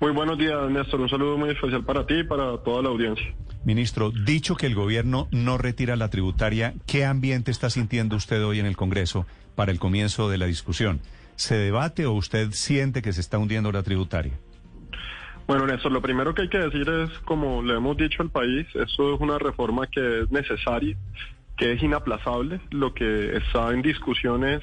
Muy buenos días, Néstor. Un saludo muy especial para ti y para toda la audiencia. Ministro, dicho que el gobierno no retira la tributaria, ¿qué ambiente está sintiendo usted hoy en el Congreso para el comienzo de la discusión? ¿Se debate o usted siente que se está hundiendo la tributaria? Bueno, Néstor, lo primero que hay que decir es, como le hemos dicho al país, eso es una reforma que es necesaria, que es inaplazable. Lo que está en discusión es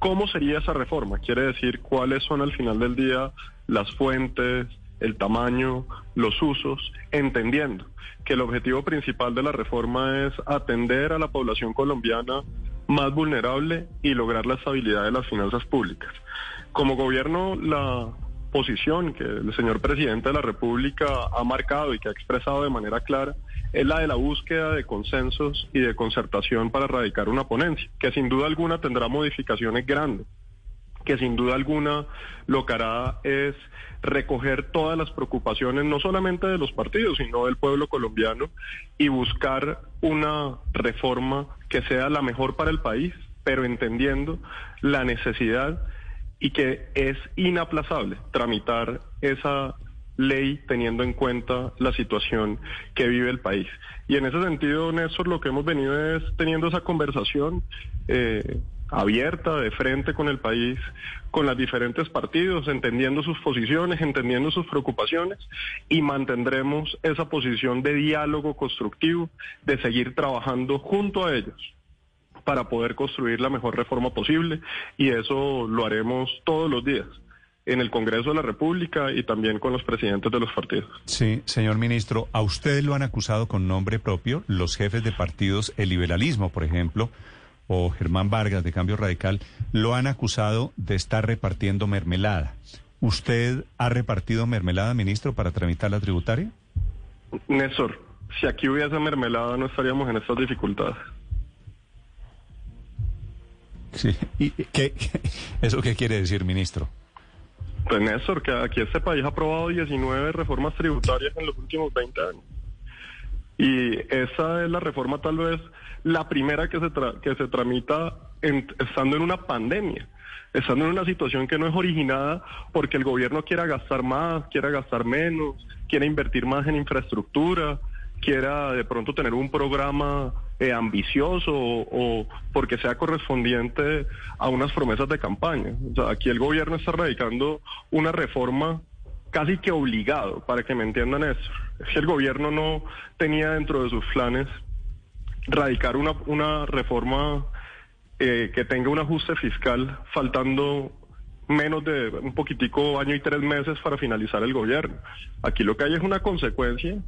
cómo sería esa reforma. Quiere decir cuáles son al final del día las fuentes, el tamaño, los usos, entendiendo que el objetivo principal de la reforma es atender a la población colombiana más vulnerable y lograr la estabilidad de las finanzas públicas. Como gobierno, la posición que el señor presidente de la República ha marcado y que ha expresado de manera clara es la de la búsqueda de consensos y de concertación para erradicar una ponencia, que sin duda alguna tendrá modificaciones grandes, que sin duda alguna lo que hará es recoger todas las preocupaciones, no solamente de los partidos, sino del pueblo colombiano, y buscar una reforma que sea la mejor para el país, pero entendiendo la necesidad y que es inaplazable tramitar esa ley teniendo en cuenta la situación que vive el país. Y en ese sentido, Néstor, lo que hemos venido es teniendo esa conversación eh, abierta, de frente con el país, con los diferentes partidos, entendiendo sus posiciones, entendiendo sus preocupaciones y mantendremos esa posición de diálogo constructivo, de seguir trabajando junto a ellos para poder construir la mejor reforma posible y eso lo haremos todos los días en el Congreso de la República y también con los presidentes de los partidos. Sí, señor ministro, a usted lo han acusado con nombre propio los jefes de partidos, el liberalismo, por ejemplo, o Germán Vargas de Cambio Radical, lo han acusado de estar repartiendo mermelada. ¿Usted ha repartido mermelada, ministro, para tramitar la tributaria? Néstor, si aquí hubiese mermelada no estaríamos en estas dificultades. Sí. ¿Y qué, eso qué quiere decir, ministro? Pues Néstor, que aquí este país ha aprobado 19 reformas tributarias en los últimos 20 años. Y esa es la reforma tal vez la primera que se, que se tramita estando en una pandemia, estando en una situación que no es originada porque el gobierno quiera gastar más, quiera gastar menos, quiera invertir más en infraestructura, quiera de pronto tener un programa eh, ambicioso o, porque sea correspondiente a unas promesas de campaña. Aquí el gobierno está radicando una reforma casi que obligado, para que me entiendan eso. Es que el gobierno no tenía dentro de sus planes radicar una, una reforma eh, que tenga un ajuste fiscal faltando menos de un poquitico año y tres meses para finalizar el gobierno. Aquí lo que hay es una consecuencia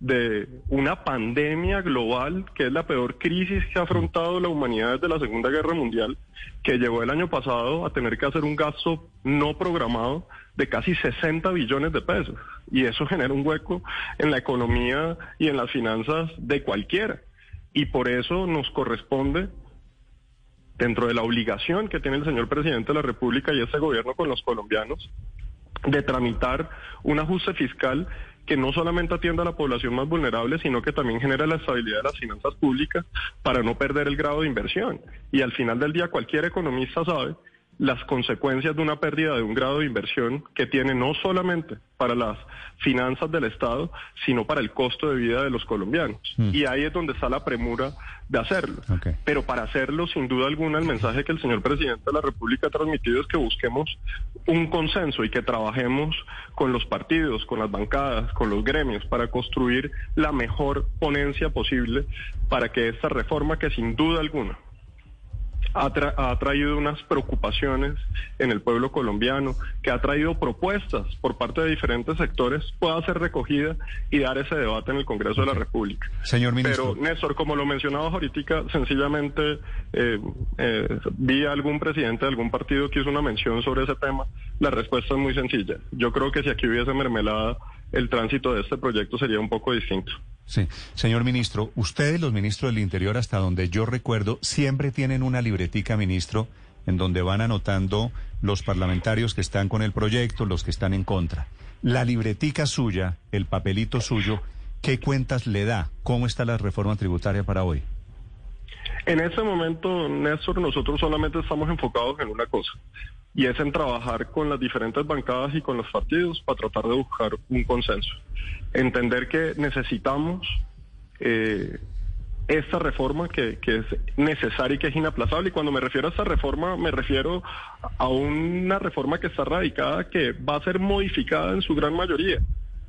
de una pandemia global, que es la peor crisis que ha afrontado la humanidad desde la Segunda Guerra Mundial, que llevó el año pasado a tener que hacer un gasto no programado de casi 60 billones de pesos. Y eso genera un hueco en la economía y en las finanzas de cualquiera. Y por eso nos corresponde, dentro de la obligación que tiene el señor presidente de la República y este gobierno con los colombianos, de tramitar un ajuste fiscal que no solamente atienda a la población más vulnerable, sino que también genera la estabilidad de las finanzas públicas para no perder el grado de inversión. Y al final del día cualquier economista sabe las consecuencias de una pérdida de un grado de inversión que tiene no solamente para las finanzas del Estado, sino para el costo de vida de los colombianos. Hmm. Y ahí es donde está la premura de hacerlo. Pero para hacerlo, sin duda alguna, el mensaje que el señor presidente de la República ha transmitido es que busquemos un consenso y que trabajemos con los partidos, con las bancadas, con los gremios, para construir la mejor ponencia posible para que esta reforma, que sin duda alguna ha, tra- ha traído unas preocupaciones en el pueblo colombiano, que ha traído propuestas por parte de diferentes sectores, pueda ser recogida y dar ese debate en el Congreso de la República. Señor ministro. Pero, Néstor, como lo mencionabas ahorita, sencillamente eh, eh, vi a algún presidente de algún partido que hizo una mención sobre ese tema. La respuesta es muy sencilla. Yo creo que si aquí hubiese mermelada, el tránsito de este proyecto sería un poco distinto. Sí, señor ministro, ustedes los ministros del Interior, hasta donde yo recuerdo, siempre tienen una libretica, ministro, en donde van anotando los parlamentarios que están con el proyecto, los que están en contra. La libretica suya, el papelito suyo, ¿qué cuentas le da? ¿Cómo está la reforma tributaria para hoy? En este momento, Néstor, nosotros solamente estamos enfocados en una cosa, y es en trabajar con las diferentes bancadas y con los partidos para tratar de buscar un consenso. Entender que necesitamos eh, esta reforma que es necesaria y que es inaplazable. Y cuando me refiero a esta reforma, me refiero a una reforma que está radicada, que va a ser modificada en su gran mayoría.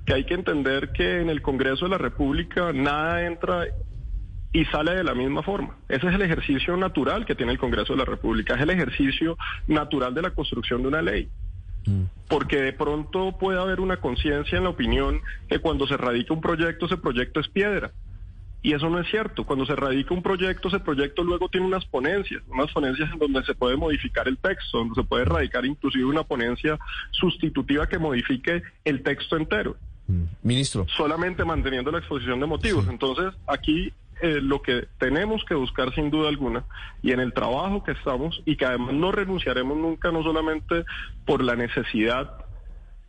Que hay que entender que en el Congreso de la República nada entra y sale de la misma forma. Ese es el ejercicio natural que tiene el Congreso de la República, es el ejercicio natural de la construcción de una ley. Porque de pronto puede haber una conciencia en la opinión que cuando se radica un proyecto, ese proyecto es piedra. Y eso no es cierto. Cuando se radica un proyecto, ese proyecto luego tiene unas ponencias, unas ponencias en donde se puede modificar el texto, donde se puede radicar inclusive una ponencia sustitutiva que modifique el texto entero Ministro. solamente manteniendo la exposición de motivos. Entonces, aquí eh, lo que tenemos que buscar sin duda alguna, y en el trabajo que estamos, y que además no renunciaremos nunca, no solamente por la necesidad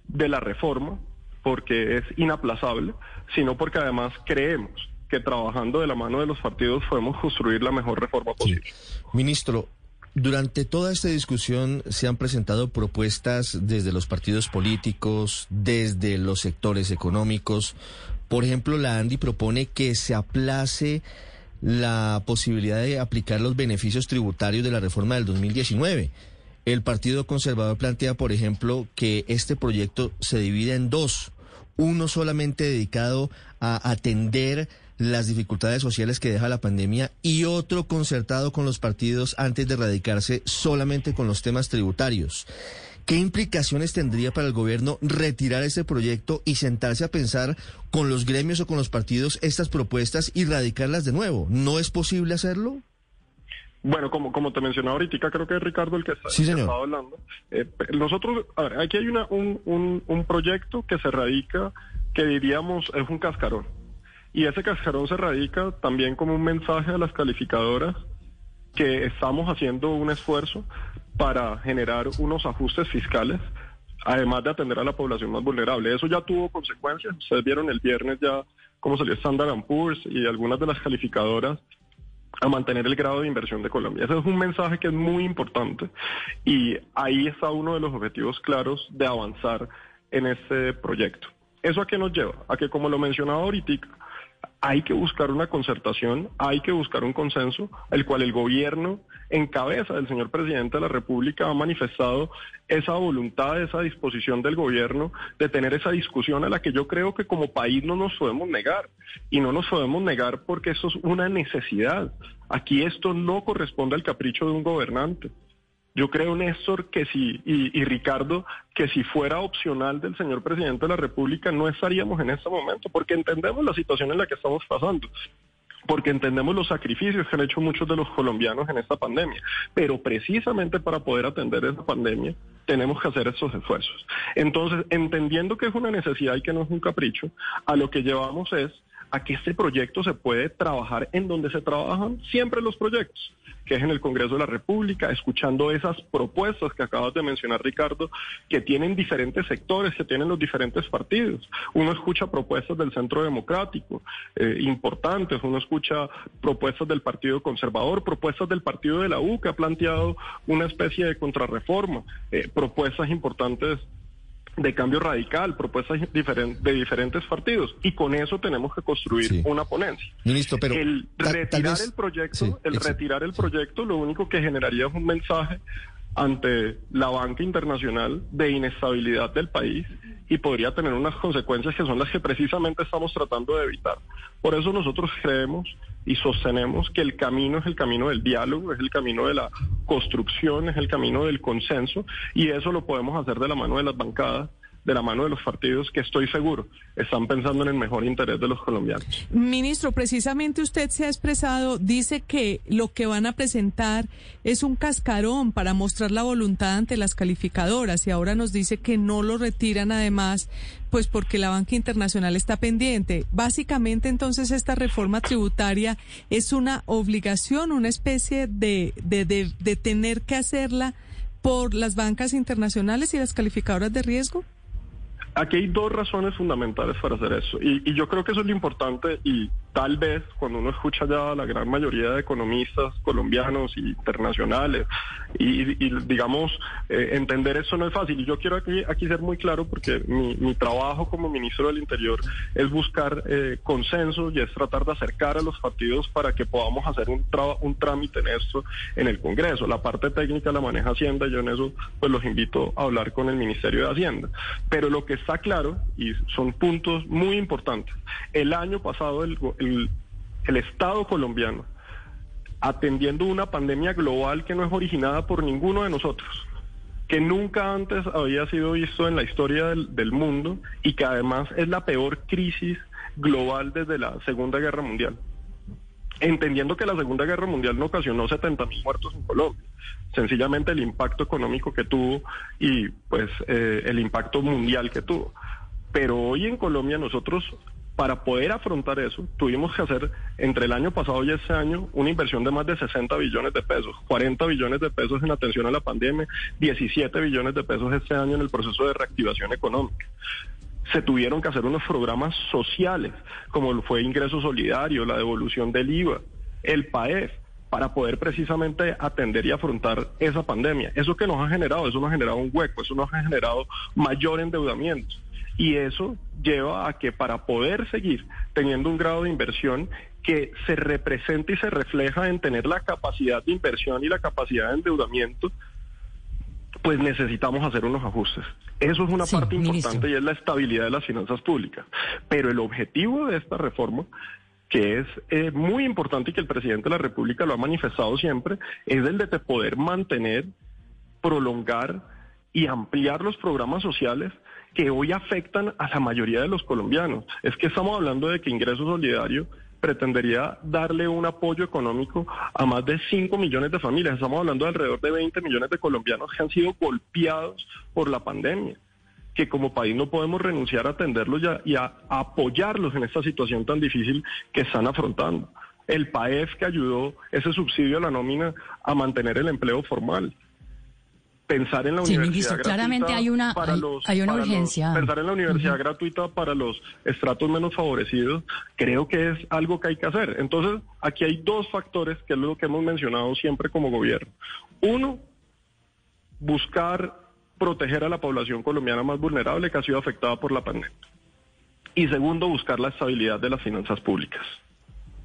de la reforma, porque es inaplazable, sino porque además creemos que trabajando de la mano de los partidos podemos construir la mejor reforma posible. Ministro, durante toda esta discusión se han presentado propuestas desde los partidos políticos, desde los sectores económicos. Por ejemplo, la ANDI propone que se aplace la posibilidad de aplicar los beneficios tributarios de la reforma del 2019. El Partido Conservador plantea, por ejemplo, que este proyecto se divide en dos. Uno solamente dedicado a atender las dificultades sociales que deja la pandemia y otro concertado con los partidos antes de radicarse solamente con los temas tributarios. ¿Qué implicaciones tendría para el gobierno retirar ese proyecto y sentarse a pensar con los gremios o con los partidos estas propuestas y radicarlas de nuevo? ¿No es posible hacerlo? Bueno, como, como te mencionaba ahorita, creo que es Ricardo el que está, Sí, estaba hablando. Eh, nosotros, a ver, aquí hay una, un, un, un proyecto que se radica, que diríamos es un cascarón. Y ese cascarón se radica también como un mensaje a las calificadoras que estamos haciendo un esfuerzo para generar unos ajustes fiscales, además de atender a la población más vulnerable. Eso ya tuvo consecuencias. Ustedes vieron el viernes ya cómo salió Standard Poor's y algunas de las calificadoras a mantener el grado de inversión de Colombia. Ese es un mensaje que es muy importante y ahí está uno de los objetivos claros de avanzar en este proyecto. ¿Eso a qué nos lleva? A que, como lo mencionaba ahorita, hay que buscar una concertación, hay que buscar un consenso, el cual el gobierno, en cabeza del señor presidente de la República, ha manifestado esa voluntad, esa disposición del gobierno de tener esa discusión a la que yo creo que como país no nos podemos negar. Y no nos podemos negar porque eso es una necesidad. Aquí esto no corresponde al capricho de un gobernante. Yo creo, Néstor, que si, y, y Ricardo, que si fuera opcional del señor presidente de la República, no estaríamos en este momento, porque entendemos la situación en la que estamos pasando porque entendemos los sacrificios que han hecho muchos de los colombianos en esta pandemia. Pero precisamente para poder atender esa pandemia tenemos que hacer estos esfuerzos. Entonces, entendiendo que es una necesidad y que no es un capricho, a lo que llevamos es a que este proyecto se puede trabajar en donde se trabajan siempre los proyectos, que es en el Congreso de la República, escuchando esas propuestas que acabas de mencionar, Ricardo, que tienen diferentes sectores, que tienen los diferentes partidos. Uno escucha propuestas del Centro Democrático, eh, importantes, uno escucha propuestas del Partido Conservador, propuestas del Partido de la U, que ha planteado una especie de contrarreforma, eh, propuestas importantes de cambio radical, propuestas de diferentes partidos. Y con eso tenemos que construir Sí. una ponencia. Ministro, pero el ta- retirar vez- el proyecto, Sí, el retirar el proyecto, lo único que generaría es un mensaje ante la banca internacional de inestabilidad del país y podría tener unas consecuencias que son las que precisamente estamos tratando de evitar. Por eso nosotros creemos y sostenemos que el camino es el camino del diálogo, es el camino de la construcción, es el camino del consenso y eso lo podemos hacer de la mano de las bancadas de la mano de los partidos que estoy seguro están pensando en el mejor interés de los colombianos. Ministro, precisamente usted se ha expresado, dice que lo que van a presentar es un cascarón para mostrar la voluntad ante las calificadoras y ahora nos dice que no lo retiran además, pues porque la banca internacional está pendiente. Básicamente entonces esta reforma tributaria es una obligación, una especie de, de, de, de tener que hacerla por las bancas internacionales y las calificadoras de riesgo. Aquí hay dos razones fundamentales para hacer eso. Y, y, yo creo que eso es lo importante y tal vez cuando uno escucha ya a la gran mayoría de economistas colombianos e internacionales y, y digamos, eh, entender eso no es fácil. Y yo quiero aquí, aquí ser muy claro porque mi, mi trabajo como ministro del Interior es buscar eh, consenso y es tratar de acercar a los partidos para que podamos hacer un, un trámite en esto en el Congreso. La parte técnica la maneja Hacienda yo en eso pues los invito a hablar con el Ministerio de Hacienda. Pero lo que está claro, y son puntos muy importantes, el año pasado el, el, el Estado colombiano, atendiendo una pandemia global que no es originada por ninguno de nosotros, que nunca antes había sido visto en la historia del, mundo y que además es la peor crisis global desde la Segunda Guerra Mundial entendiendo que la Segunda Guerra Mundial no ocasionó 70 mil muertos en Colombia. Sencillamente el impacto económico que tuvo y pues eh, el impacto mundial que tuvo. Pero hoy en Colombia nosotros, para poder afrontar eso, tuvimos que hacer entre el año pasado y este año una inversión de más de 60 billones de pesos, 40 billones de pesos en atención a la pandemia, 17 billones de pesos este año en el proceso de reactivación económica se tuvieron que hacer unos programas sociales, como fue ingreso solidario, la devolución del IVA, el PAEF, para poder precisamente atender y afrontar esa pandemia. Eso que nos ha generado, eso nos ha generado un hueco, eso nos ha generado mayor endeudamiento. Y eso lleva a que para poder seguir teniendo un grado de inversión que se represente y se refleja en tener la capacidad de inversión y la capacidad de endeudamiento, pues necesitamos hacer unos ajustes. Eso es una sí, parte importante ministro. y es la estabilidad de las finanzas públicas. Pero el objetivo de esta reforma que es eh, muy importante y que el presidente de la República lo ha manifestado siempre, es el de poder mantener, prolongar y ampliar los programas sociales que hoy afectan a la mayoría de los colombianos. Es que estamos hablando de que ingreso solidario pretendería darle un apoyo económico a más de 5 millones de familias. Estamos hablando de alrededor de 20 millones de colombianos que han sido golpeados por la pandemia que como país no podemos renunciar a atenderlos y a, y a apoyarlos en esta situación tan difícil que están afrontando. El PAEF que ayudó ese subsidio a la nómina a mantener el empleo formal pensar en la sí, universidad ministro, claramente hay una, hay, los, hay, una urgencia. Los, pensar en la universidad uh -huh. gratuita para los estratos menos favorecidos, creo que es algo que hay que hacer. Entonces, aquí hay dos factores que es lo que hemos mencionado siempre como gobierno. Uno, buscar proteger a la población colombiana más vulnerable que ha sido afectada por la pandemia. Y segundo, buscar la estabilidad de las finanzas públicas.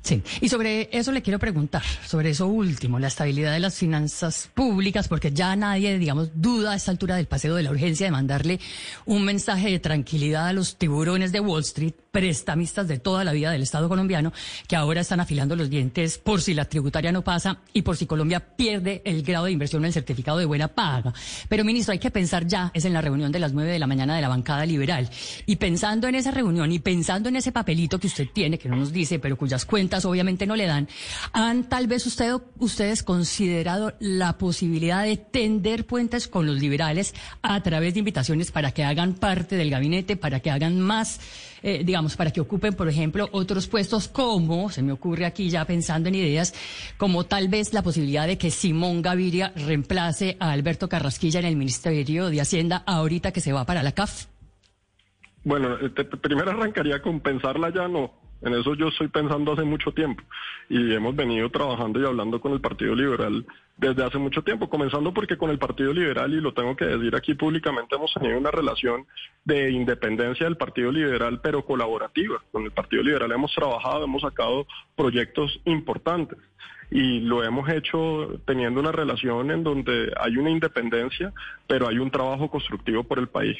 Sí, y sobre eso le quiero preguntar, sobre eso último, la estabilidad de las finanzas públicas, porque ya nadie, digamos, duda a esta altura del paseo de la urgencia de mandarle un mensaje de tranquilidad a los tiburones de Wall Street, prestamistas de toda la vida del Estado colombiano, que ahora están afilando los dientes por si la tributaria no pasa y por si Colombia pierde el grado de inversión en el certificado de buena paga. Pero, ministro, hay que pensar ya, es en la reunión de las nueve de la mañana de la bancada liberal, y pensando en esa reunión y pensando en ese papelito que usted tiene, que no nos dice, pero cuyas cuentas obviamente no le dan, ¿han tal vez usted, ustedes considerado la posibilidad de tender puentes con los liberales a través de invitaciones para que hagan parte del gabinete, para que hagan más, eh, digamos, para que ocupen, por ejemplo, otros puestos como, se me ocurre aquí ya pensando en ideas, como tal vez la posibilidad de que Simón Gaviria reemplace a Alberto Carrasquilla en el Ministerio de Hacienda ahorita que se va para la CAF? Bueno, te, primero arrancaría con pensarla ya no. En eso yo estoy pensando hace mucho tiempo y hemos venido trabajando y hablando con el Partido Liberal desde hace mucho tiempo, comenzando porque con el Partido Liberal, y lo tengo que decir aquí públicamente, hemos tenido una relación de independencia del Partido Liberal, pero colaborativa. Con el Partido Liberal hemos trabajado, hemos sacado proyectos importantes. Y lo hemos hecho teniendo una relación en donde hay una independencia, pero hay un trabajo constructivo por el país.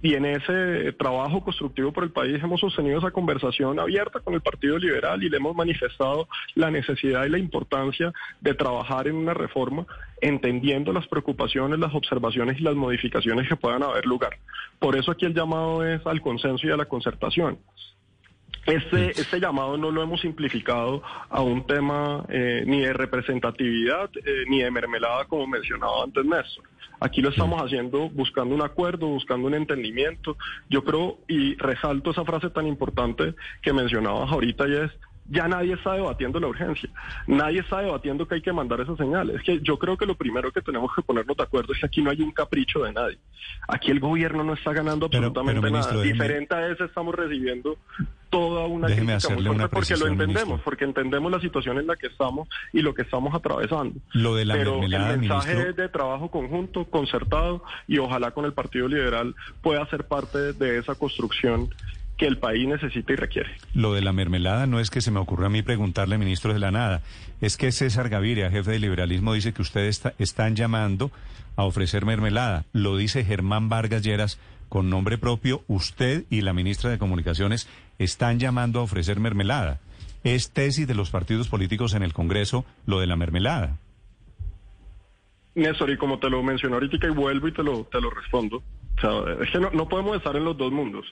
Y en ese trabajo constructivo por el país hemos sostenido esa conversación abierta con el Partido Liberal y le hemos manifestado la necesidad y la importancia de trabajar en una reforma entendiendo las preocupaciones, las observaciones y las modificaciones que puedan haber lugar. Por eso aquí el llamado es al consenso y a la concertación. Este, este llamado no lo hemos simplificado a un tema eh, ni de representatividad eh, ni de mermelada, como mencionaba antes Néstor. Aquí lo estamos haciendo buscando un acuerdo, buscando un entendimiento. Yo creo y resalto esa frase tan importante que mencionabas ahorita y es ya nadie está debatiendo la urgencia, nadie está debatiendo que hay que mandar esas señales. Es que yo creo que lo primero que tenemos que ponernos de acuerdo es que aquí no hay un capricho de nadie. Aquí el gobierno no está ganando absolutamente nada. Diferente a eso estamos recibiendo toda una déjeme hacerle una porque lo entendemos, ministro. porque entendemos la situación en la que estamos y lo que estamos atravesando. Lo de la Pero el mensaje ministro. es de trabajo conjunto, concertado y ojalá con el Partido Liberal pueda ser parte de esa construcción que el país necesita y requiere. Lo de la mermelada no es que se me ocurra a mí preguntarle, ministro de la nada. Es que César Gaviria, jefe de liberalismo, dice que ustedes está- están llamando a ofrecer mermelada. Lo dice Germán Vargas Lleras con nombre propio. Usted y la ministra de Comunicaciones están llamando a ofrecer mermelada. Es tesis de los partidos políticos en el Congreso lo de la mermelada. Néstor, y como te lo mencioné ahorita y vuelvo y te lo, te lo respondo, es que no, no podemos estar en los dos mundos,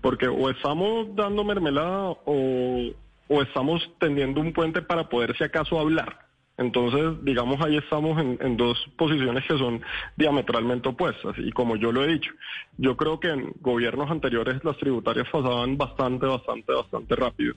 porque o estamos dando mermelada o, o estamos tendiendo un puente para poder si acaso hablar. Entonces, digamos, ahí estamos en, en dos posiciones que son diametralmente opuestas. Y como yo lo he dicho, yo creo que en gobiernos anteriores las tributarias pasaban bastante, bastante, bastante rápido.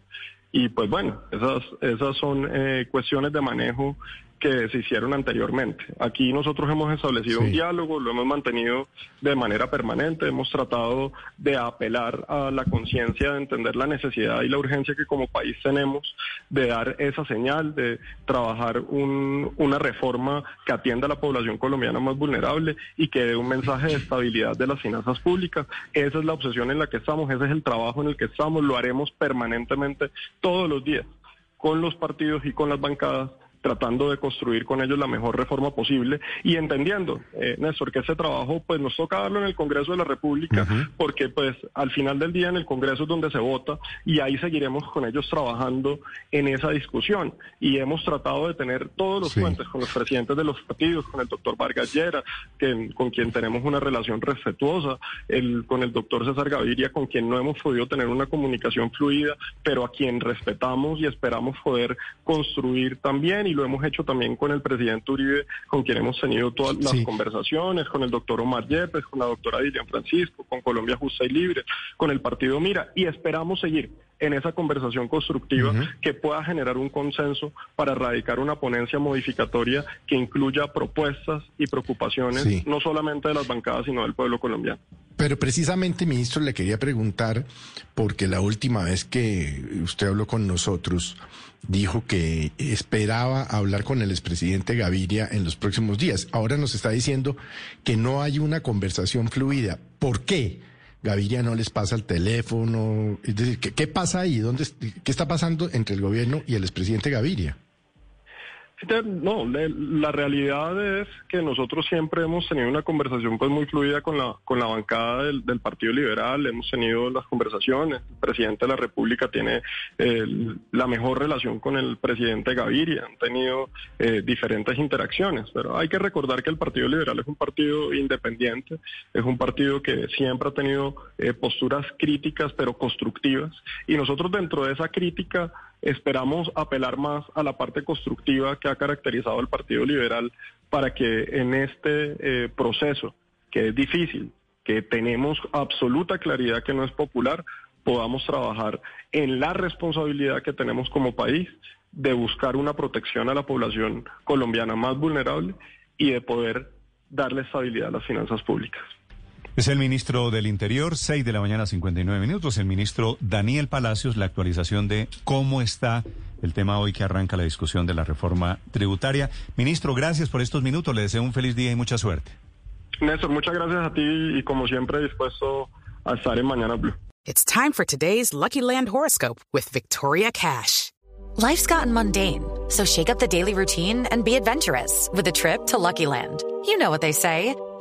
Y pues bueno, esas, esas son eh, cuestiones de manejo que se hicieron anteriormente. Aquí nosotros hemos establecido un diálogo, lo hemos mantenido de manera permanente, hemos tratado de apelar a la conciencia de entender la necesidad y la urgencia que como país tenemos de dar esa señal, de trabajar un- una reforma que atienda a la población colombiana más vulnerable y que dé un mensaje de estabilidad de las finanzas públicas. Esa es la obsesión en la que estamos, ese es el trabajo en el que estamos, lo haremos permanentemente todos los días con los partidos y con las bancadas tratando de construir con ellos la mejor reforma posible y entendiendo, eh, Néstor, que ese trabajo pues nos toca darlo en el Congreso de la República porque pues al final del día en el Congreso es donde se vota y ahí seguiremos con ellos trabajando en esa discusión. Y hemos tratado de tener todos los puentes con los presidentes de los partidos, con el doctor Vargas Llera, que, con quien tenemos una relación respetuosa, el, con el doctor César Gaviria, con quien no hemos podido tener una comunicación fluida, pero a quien respetamos y esperamos poder construir también, y lo hemos hecho también con el presidente Uribe, con quien hemos tenido todas las Sí. conversaciones, con el doctor Omar Yepes, con la doctora Dilian Francisco, con Colombia Justa y Libre, con el partido Mira, y esperamos seguir en esa conversación constructiva que pueda generar un consenso para erradicar una ponencia modificatoria que incluya propuestas y preocupaciones Sí. no solamente de las bancadas, sino del pueblo colombiano. Pero precisamente, ministro, le quería preguntar, porque la última vez que usted habló con nosotros, dijo que esperaba hablar con el expresidente Gaviria en los próximos días. Ahora nos está diciendo que no hay una conversación fluida. ¿Por qué? Gaviria no les pasa el teléfono. Es decir, ¿qué, pasa ahí? ¿Dónde, ¿Qué está pasando entre el gobierno y el expresidente Gaviria? Fíjate, No, la realidad es que nosotros siempre hemos tenido una conversación pues muy fluida con la con la bancada del, del Partido Liberal, hemos tenido las conversaciones, el presidente de la República tiene eh, la mejor relación con el presidente Gaviria, han tenido eh, diferentes interacciones, pero hay que recordar que el Partido Liberal es un partido independiente, es un partido que siempre ha tenido eh, posturas críticas pero constructivas. Y nosotros dentro de esa crítica esperamos apelar más a la parte constructiva que ha caracterizado al Partido Liberal para que en este eh, proceso, que es difícil, que tenemos absoluta claridad que no es popular, podamos trabajar en la responsabilidad que tenemos como país de buscar una protección a la población colombiana más vulnerable y de poder darle estabilidad a las finanzas públicas. Es el ministro del Interior, 6 de la mañana, 59 minutos. El ministro Daniel Palacios, la actualización de cómo está el tema hoy que arranca la discusión de la reforma tributaria. Ministro, gracias por estos minutos. Le deseo un feliz día y mucha suerte. Néstor, muchas gracias a ti y como siempre dispuesto a estar en Mañana Blue. It's time for today's Lucky Land horoscope with Victoria Cash. Life's gotten mundane, so shake up the daily routine and be adventurous with a trip to Lucky Land. You know what they say.